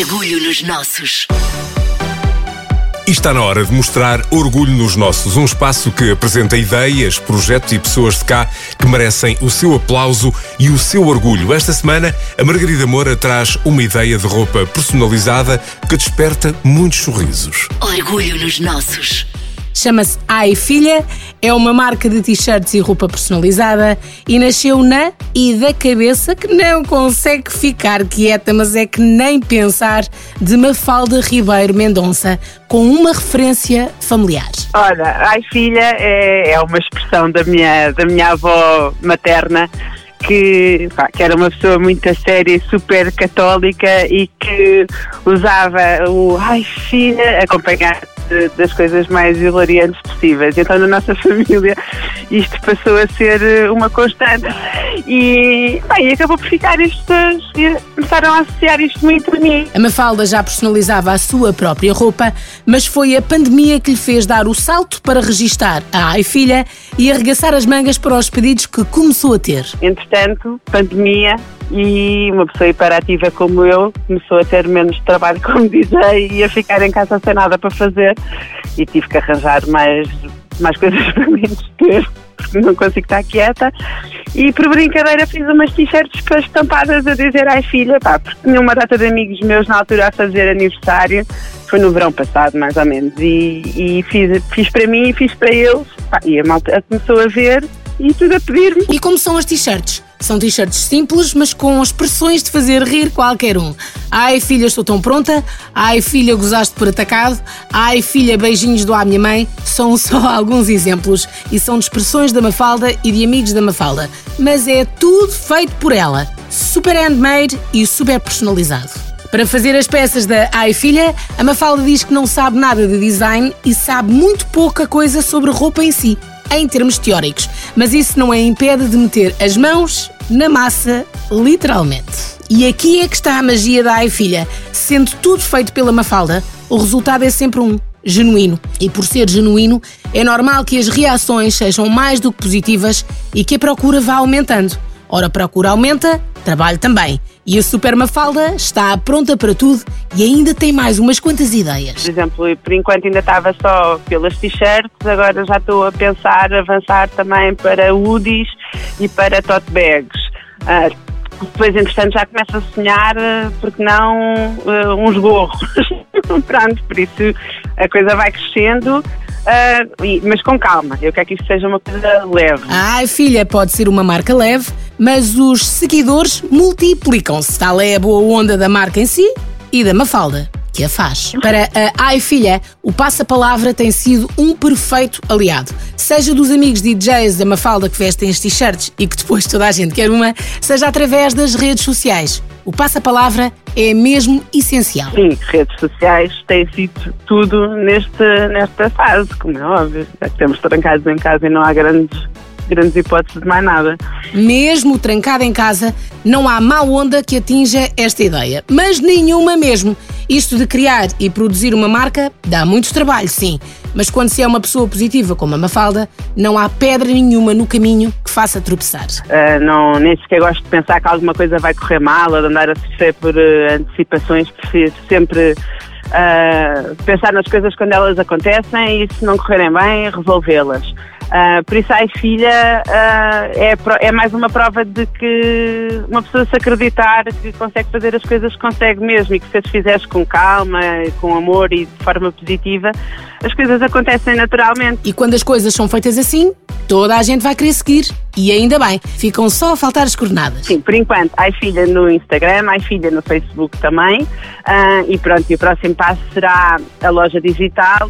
Orgulho nos nossos. E está na hora de mostrar Orgulho nos Nossos, um espaço que apresenta ideias, projetos e pessoas de cá que merecem o seu aplauso e o seu orgulho. Esta semana, a Margarida Moura traz uma ideia de roupa personalizada que desperta muitos sorrisos. Orgulho nos nossos. Chama-se Ai Filha, é uma marca de t-shirts e roupa personalizada e nasceu na e da cabeça que não consegue ficar quieta, mas é que nem pensar, de Mafalda Ribeiro Mendonça, com uma referência familiar. Olha, Ai Filha é, é uma expressão da minha, da minha avó materna que, pá, que, era uma pessoa muito séria super católica e que usava o ai filha acompanhado das coisas mais hilariantes possíveis. Então, na nossa família, isto passou a ser eh, uma constante. E, bem, acabou por ficar isto. Começaram a associar isto muito a mim. A Mafalda já personalizava a sua própria roupa, mas foi a pandemia que lhe fez dar o salto para registar a Ai Filha e arregaçar as mangas para os pedidos que começou a ter. Entretanto, pandemia, e uma pessoa hiperativa como eu começou a ter menos trabalho como DJ e a ficar em casa sem nada para fazer. E tive que arranjar mais, mais coisas para mim porque não consigo estar quieta. E por brincadeira fiz umas t-shirts estampadas a dizer ai filha, pá, porque tinha uma data de amigos meus na altura a fazer aniversário. Foi no verão passado mais ou menos. E, e fiz, fiz para mim e fiz para eles. Pá, e a malta começou a ver e tudo a pedir-me. E como são as t-shirts? São t-shirts simples, mas com expressões de fazer rir qualquer um. Ai filha, estou tão pronta. Ai filha, gozaste por atacado. Ai filha, beijinhos do à minha mãe. São só alguns exemplos e são de expressões da Mafalda e de amigos da Mafalda. Mas é tudo feito por ela. Super handmade e super personalizado. Para fazer as peças da Ai Filha, a Mafalda diz que não sabe nada de design e sabe muito pouca coisa sobre roupa em si, em termos teóricos. Mas isso não a impede de meter as mãos na massa, literalmente. E aqui é que está a magia da Ai Filha. Sendo tudo feito pela Mafalda, o resultado é sempre um genuíno. E por ser genuíno, é normal que as reações sejam mais do que positivas e que a procura vá aumentando. Ora, a procura aumenta, trabalho também. E a Super Mafalda está pronta para tudo e ainda tem mais umas quantas ideias. Por exemplo, por enquanto ainda estava só pelas t-shirts, agora já estou a pensar avançar também para hoodies e para tote bags. Uh, depois, entretanto, já começo a sonhar, ah, porque não, uh, uns gorros. Pronto, por isso a coisa vai crescendo. Uh, mas com calma, eu quero que isto seja uma coisa leve. Ai, filha, pode ser uma marca leve, mas os seguidores multiplicam-se. Tal é a boa onda da marca em si e da Mafalda que a faz. Para a Ai Filha, o passa-palavra tem sido um perfeito aliado. Seja dos amigos DJs da Mafalda que vestem as t-shirts e que depois toda a gente quer uma, seja através das redes sociais. O passa-palavra é mesmo essencial. Sim, redes sociais têm sido tudo neste, nesta fase, como é óbvio. Já que estamos trancados em casa e não há grandes grandes hipóteses de mais nada. Mesmo trancada em casa, não há má onda que atinja esta ideia. Mas nenhuma mesmo. Isto de criar e produzir uma marca dá muito trabalho, sim. Mas quando se é uma pessoa positiva como a Mafalda, não há pedra nenhuma no caminho que faça tropeçar. Uh, não, nem sequer gosto de pensar que alguma coisa vai correr mal ou de andar a sofrer por uh, antecipações. Prefiro sempre uh, pensar nas coisas quando elas acontecem e se não correrem bem, resolvê-las. Uh, por isso, a filha uh, é, é mais uma prova de que uma pessoa se acreditar que consegue fazer as coisas consegue mesmo e que se as fizeres com calma, com amor e de forma positiva, as coisas acontecem naturalmente. E quando as coisas são feitas assim, toda a gente vai querer seguir. E ainda bem, ficam só a faltar as coordenadas. Sim, por enquanto, ai filha no Instagram, ai filha no Facebook também. Uh, e pronto, e o próximo passo será a loja digital.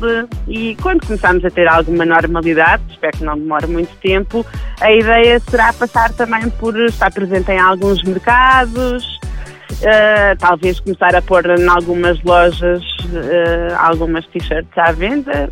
E quando começarmos a ter alguma normalidade, espero que não demore muito tempo, a ideia será passar também por estar presente em alguns mercados. Uh, talvez começar a pôr em algumas lojas uh, algumas t-shirts à venda,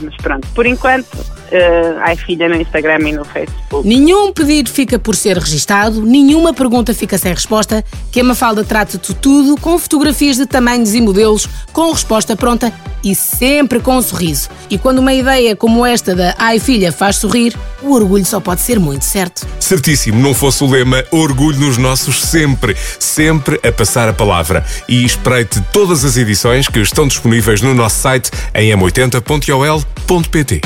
mas pronto, por enquanto, uh, ai filha no Instagram e no Facebook. Nenhum pedido fica por ser registado, nenhuma pergunta fica sem resposta, que a Mafalda trata de tudo com fotografias de tamanhos e modelos, com resposta pronta e sempre com um sorriso. E quando uma ideia como esta da Ai Filha faz sorrir, o orgulho só pode ser muito, certo? Certíssimo, não fosse o lema Orgulho nos Nossos sempre, sempre a passar a palavra. E espreite todas as edições que estão disponíveis no nosso site em m80.ol.pt.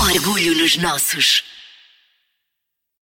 Orgulho nos nossos.